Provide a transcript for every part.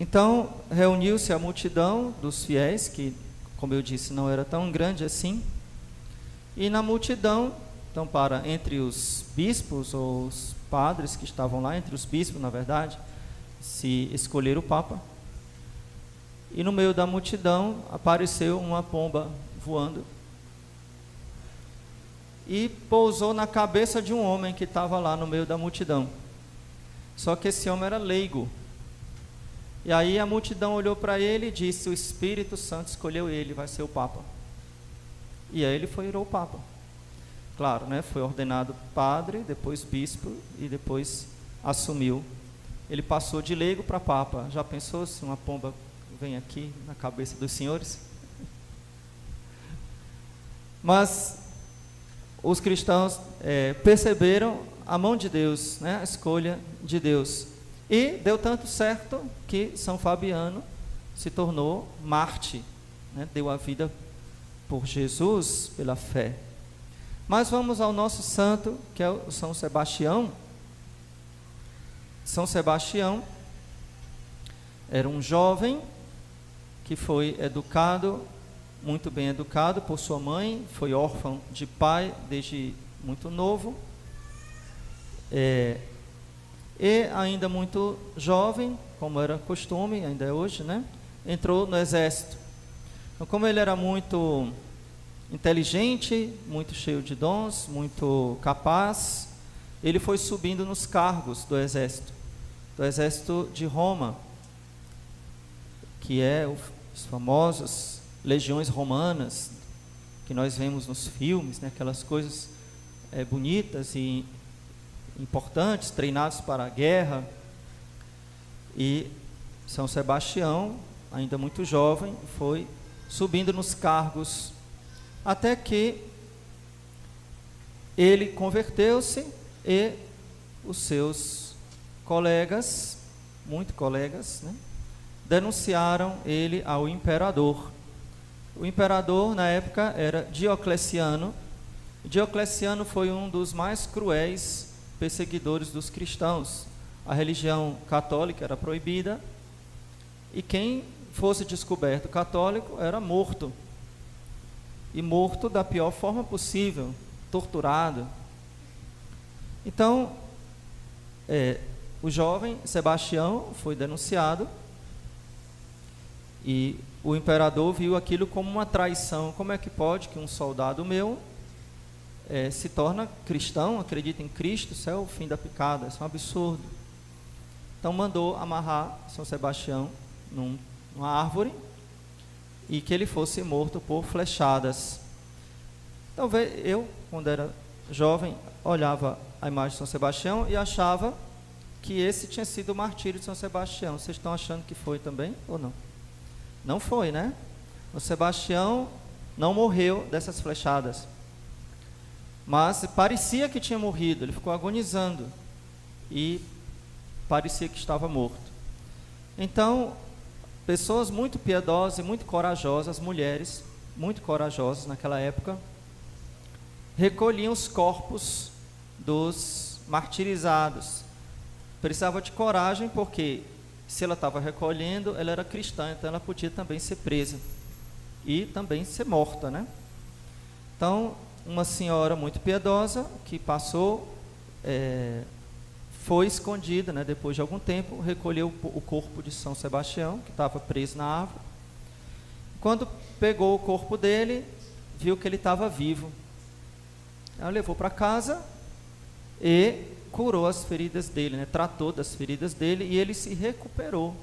Então, reuniu-se a multidão dos fiéis, que, como eu disse, não era tão grande assim. E na multidão, então, para entre os bispos ou os padres que estavam lá, entre os bispos, na verdade, se escolher o Papa. E no meio da multidão apareceu uma pomba voando e pousou na cabeça de um homem que estava lá no meio da multidão. Só que esse homem era leigo. E aí a multidão olhou para ele e disse: O Espírito Santo escolheu ele, vai ser o Papa. E aí ele foi virou o Papa. Claro, né? Foi ordenado padre, depois bispo e depois assumiu. Ele passou de leigo para Papa. Já pensou se uma pomba vem aqui na cabeça dos senhores? Mas os cristãos é, perceberam a mão de Deus, né, a escolha de Deus. E deu tanto certo que São Fabiano se tornou Marte, né, deu a vida por Jesus pela fé. Mas vamos ao nosso santo, que é o São Sebastião. São Sebastião era um jovem que foi educado muito bem educado por sua mãe, foi órfão de pai desde muito novo. É, e ainda muito jovem, como era costume, ainda é hoje, né? Entrou no exército. Então, como ele era muito inteligente, muito cheio de dons, muito capaz, ele foi subindo nos cargos do exército, do exército de Roma, que é os famosos legiões romanas que nós vemos nos filmes, né, aquelas coisas é, bonitas e importantes, treinados para a guerra. E São Sebastião, ainda muito jovem, foi subindo nos cargos, até que ele converteu-se e os seus colegas, muito colegas, né, denunciaram ele ao imperador. O imperador na época era Diocleciano. Diocleciano foi um dos mais cruéis perseguidores dos cristãos. A religião católica era proibida e quem fosse descoberto católico era morto. E morto da pior forma possível, torturado. Então, é, o jovem Sebastião foi denunciado e o imperador viu aquilo como uma traição. Como é que pode que um soldado meu é, se torna cristão, acredita em Cristo, isso é o fim da picada, isso é um absurdo. Então mandou amarrar São Sebastião num, numa árvore e que ele fosse morto por flechadas. Então eu, quando era jovem, olhava a imagem de São Sebastião e achava que esse tinha sido o martírio de São Sebastião. Vocês estão achando que foi também ou não? Não foi, né? O Sebastião não morreu dessas flechadas. Mas parecia que tinha morrido, ele ficou agonizando e parecia que estava morto. Então, pessoas muito piedosas e muito corajosas, mulheres muito corajosas naquela época, recolhiam os corpos dos martirizados. Precisava de coragem porque se ela estava recolhendo, ela era cristã, então ela podia também ser presa e também ser morta, né? Então, uma senhora muito piedosa que passou, é, foi escondida, né, depois de algum tempo, recolheu o corpo de São Sebastião, que estava preso na árvore. Quando pegou o corpo dele, viu que ele estava vivo. Ela levou para casa e curou as feridas dele, né? tratou das feridas dele e ele se recuperou.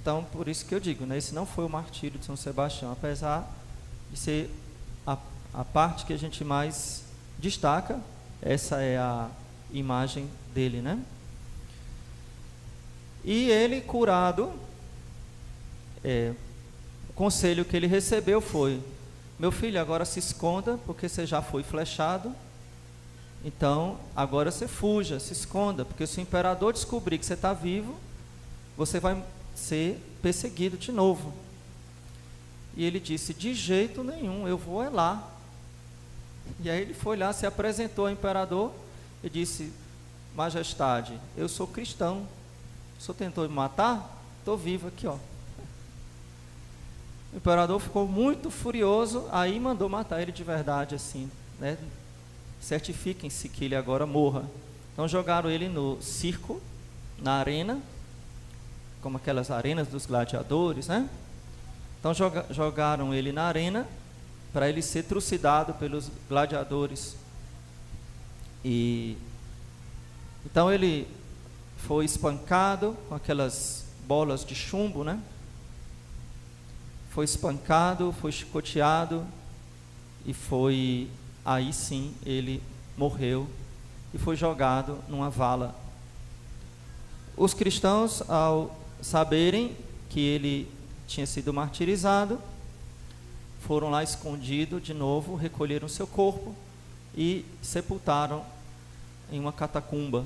Então, por isso que eu digo, né? esse não foi o martírio de São Sebastião, apesar de ser a, a parte que a gente mais destaca, essa é a imagem dele, né? E ele curado, é, o conselho que ele recebeu foi: meu filho, agora se esconda, porque você já foi flechado então, agora você fuja, se esconda, porque se o imperador descobrir que você está vivo, você vai ser perseguido de novo. E ele disse: De jeito nenhum, eu vou é lá. E aí ele foi lá, se apresentou ao imperador e disse: Majestade, eu sou cristão. O senhor tentou me matar? estou vivo aqui, ó. O imperador ficou muito furioso, aí mandou matar ele de verdade, assim, né? Certifiquem-se que ele agora morra. Então jogaram ele no circo, na arena, como aquelas arenas dos gladiadores, né? Então joga, jogaram ele na arena para ele ser trucidado pelos gladiadores. E então ele foi espancado com aquelas bolas de chumbo, né? Foi espancado, foi chicoteado e foi aí sim ele morreu e foi jogado numa vala. Os cristãos, ao saberem que ele tinha sido martirizado, foram lá escondido de novo, recolheram seu corpo e sepultaram em uma catacumba.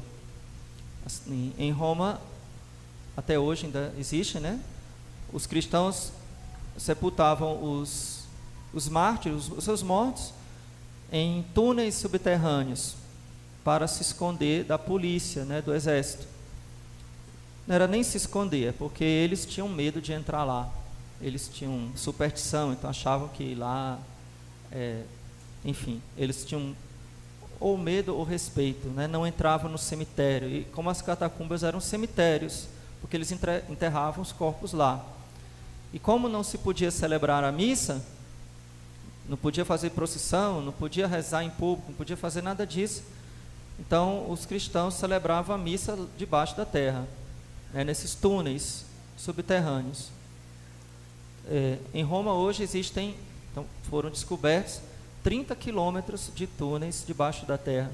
Assim, em Roma, até hoje ainda existe, né? Os cristãos sepultavam os, os mártires, os seus mortos, em túneis subterrâneos para se esconder da polícia, né, do exército. Não era nem se esconder, é porque eles tinham medo de entrar lá. Eles tinham superstição, então achavam que lá, é, enfim, eles tinham ou medo ou respeito, né? não entravam no cemitério. E como as catacumbas eram cemitérios, porque eles enterravam os corpos lá. E como não se podia celebrar a missa, não podia fazer procissão, não podia rezar em público, não podia fazer nada disso. Então, os cristãos celebravam a missa debaixo da terra, né, nesses túneis subterrâneos. É, em Roma hoje existem, então, foram descobertos 30 quilômetros de túneis debaixo da terra.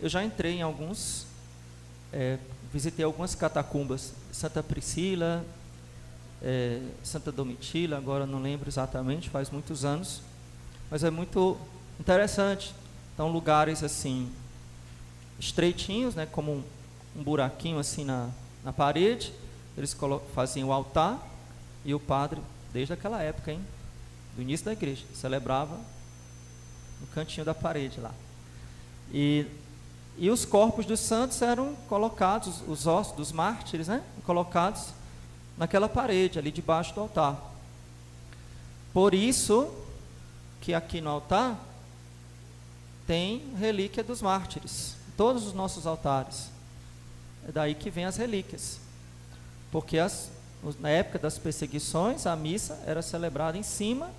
Eu já entrei em alguns, é, visitei algumas catacumbas, Santa Priscila, é, Santa Domitila, agora não lembro exatamente, faz muitos anos mas é muito interessante. Então, lugares assim, estreitinhos, né, como um, um buraquinho assim na, na parede, eles faziam o altar e o padre, desde aquela época, hein, do início da igreja, celebrava no cantinho da parede lá. E, e os corpos dos santos eram colocados, os ossos dos mártires, né, colocados naquela parede ali debaixo do altar. Por isso, que aqui no altar tem relíquia dos mártires, todos os nossos altares. É daí que vem as relíquias. Porque as, na época das perseguições, a missa era celebrada em cima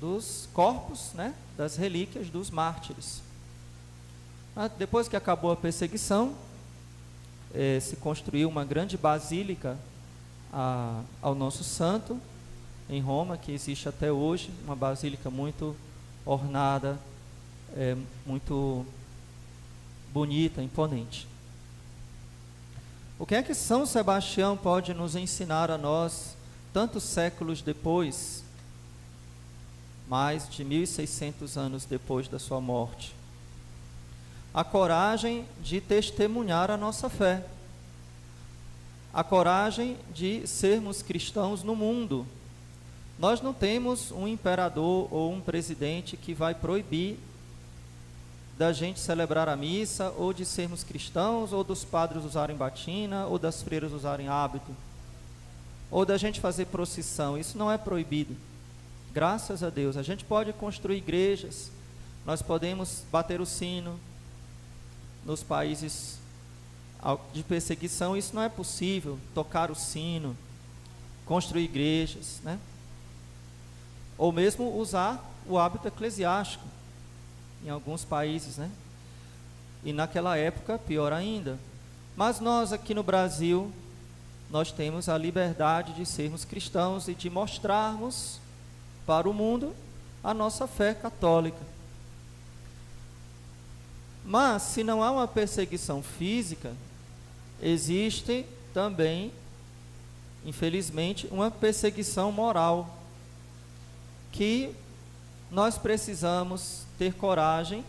dos corpos, né, das relíquias dos mártires. Ah, depois que acabou a perseguição, eh, se construiu uma grande basílica a, ao nosso santo, em Roma, que existe até hoje, uma basílica muito ornada, é, muito bonita, imponente. O que é que São Sebastião pode nos ensinar a nós, tantos séculos depois, mais de 1600 anos depois da sua morte? A coragem de testemunhar a nossa fé, a coragem de sermos cristãos no mundo, nós não temos um imperador ou um presidente que vai proibir da gente celebrar a missa, ou de sermos cristãos, ou dos padres usarem batina, ou das freiras usarem hábito, ou da gente fazer procissão. Isso não é proibido. Graças a Deus. A gente pode construir igrejas, nós podemos bater o sino nos países de perseguição, isso não é possível. Tocar o sino, construir igrejas, né? ou mesmo usar o hábito eclesiástico em alguns países, né? E naquela época, pior ainda. Mas nós aqui no Brasil, nós temos a liberdade de sermos cristãos e de mostrarmos para o mundo a nossa fé católica. Mas se não há uma perseguição física, existe também, infelizmente, uma perseguição moral que nós precisamos ter coragem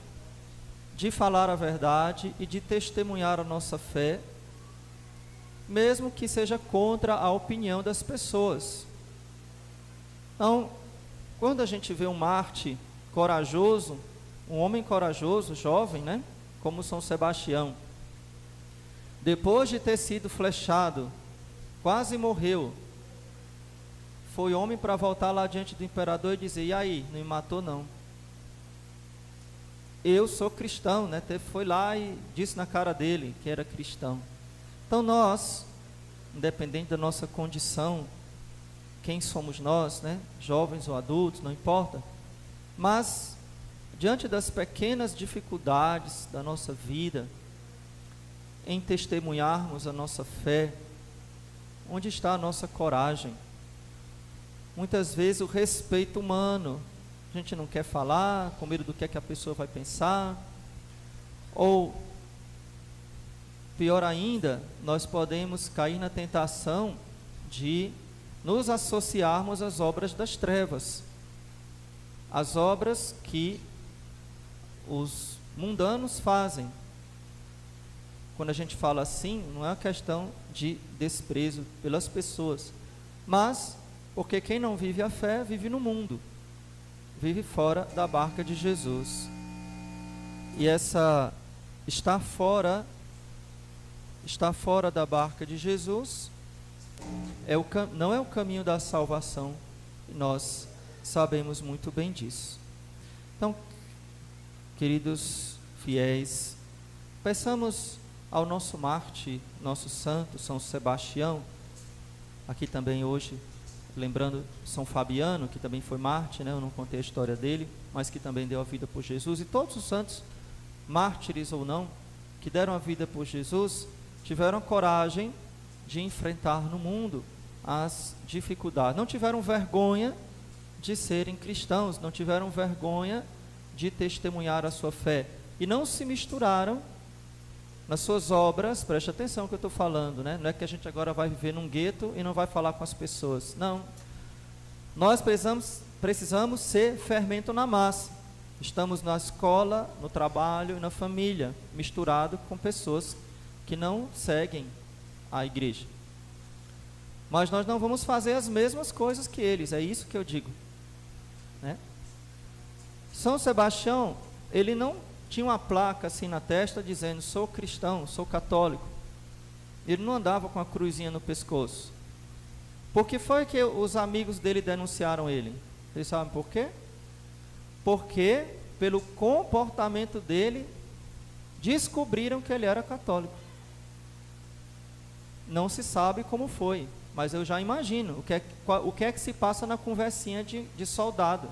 de falar a verdade e de testemunhar a nossa fé, mesmo que seja contra a opinião das pessoas. Então, quando a gente vê um Marte corajoso, um homem corajoso, jovem, né, como São Sebastião, depois de ter sido flechado quase morreu, foi homem para voltar lá diante do imperador e dizer: E aí, não me matou não? Eu sou cristão, né? Foi lá e disse na cara dele que era cristão. Então nós, independente da nossa condição, quem somos nós, né? Jovens ou adultos, não importa. Mas diante das pequenas dificuldades da nossa vida, em testemunharmos a nossa fé, onde está a nossa coragem? Muitas vezes o respeito humano, a gente não quer falar, com medo do que, é que a pessoa vai pensar, ou pior ainda, nós podemos cair na tentação de nos associarmos às obras das trevas, as obras que os mundanos fazem. Quando a gente fala assim, não é uma questão de desprezo pelas pessoas, mas porque quem não vive a fé vive no mundo, vive fora da barca de Jesus. E essa está fora está fora da barca de Jesus é o, não é o caminho da salvação, e nós sabemos muito bem disso. Então, queridos fiéis, peçamos ao nosso Marte, nosso santo São Sebastião, aqui também hoje, lembrando São Fabiano, que também foi Marte, né? eu não contei a história dele, mas que também deu a vida por Jesus, e todos os santos, mártires ou não, que deram a vida por Jesus, tiveram coragem de enfrentar no mundo as dificuldades. Não tiveram vergonha de serem cristãos, não tiveram vergonha de testemunhar a sua fé e não se misturaram nas suas obras. Preste atenção que eu estou falando, né? Não é que a gente agora vai viver num gueto e não vai falar com as pessoas. Não. Nós precisamos, precisamos ser fermento na massa. Estamos na escola, no trabalho e na família, misturado com pessoas que não seguem a igreja. Mas nós não vamos fazer as mesmas coisas que eles, é isso que eu digo. Né? São Sebastião, ele não tinha uma placa assim na testa dizendo sou cristão, sou católico. Ele não andava com a cruzinha no pescoço. Por que foi que os amigos dele denunciaram ele? Vocês sabem por quê? Porque pelo comportamento dele descobriram que ele era católico. Não se sabe como foi, mas eu já imagino o que é, o que, é que se passa na conversinha de, de soldado.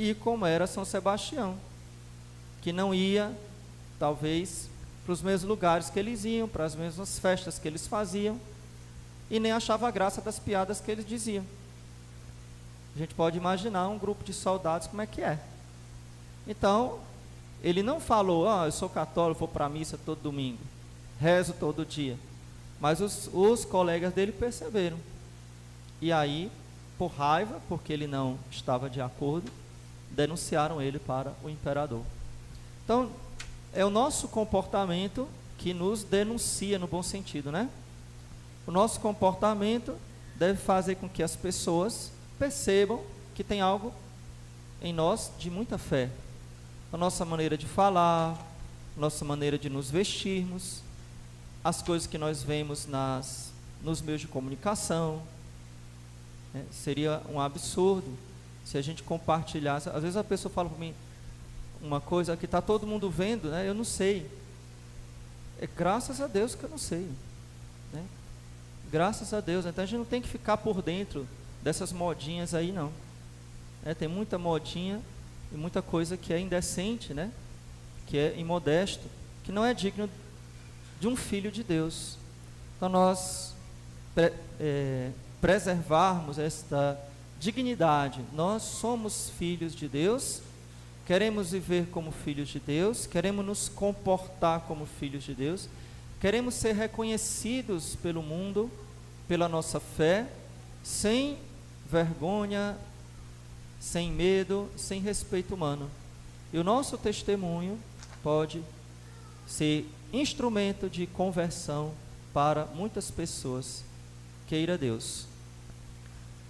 E como era São Sebastião, que não ia, talvez, para os mesmos lugares que eles iam, para as mesmas festas que eles faziam, e nem achava graça das piadas que eles diziam. A gente pode imaginar um grupo de soldados como é que é. Então, ele não falou, ah, eu sou católico, vou para a missa todo domingo rezo todo dia. Mas os, os colegas dele perceberam. E aí, por raiva, porque ele não estava de acordo, denunciaram ele para o imperador. Então, é o nosso comportamento que nos denuncia no bom sentido, né? O nosso comportamento deve fazer com que as pessoas percebam que tem algo em nós de muita fé. A nossa maneira de falar, nossa maneira de nos vestirmos, as coisas que nós vemos nas, nos meios de comunicação. Né? Seria um absurdo se a gente compartilhasse. Às vezes a pessoa fala para mim uma coisa que está todo mundo vendo, né? eu não sei. É graças a Deus que eu não sei. Né? Graças a Deus. Então a gente não tem que ficar por dentro dessas modinhas aí, não. É, tem muita modinha e muita coisa que é indecente, né? que é imodesto, que não é digno de um filho de Deus. Então, nós pre, é, preservarmos esta dignidade, nós somos filhos de Deus, queremos viver como filhos de Deus, queremos nos comportar como filhos de Deus, queremos ser reconhecidos pelo mundo, pela nossa fé, sem vergonha, sem medo, sem respeito humano. E o nosso testemunho pode ser instrumento de conversão para muitas pessoas. Queira Deus.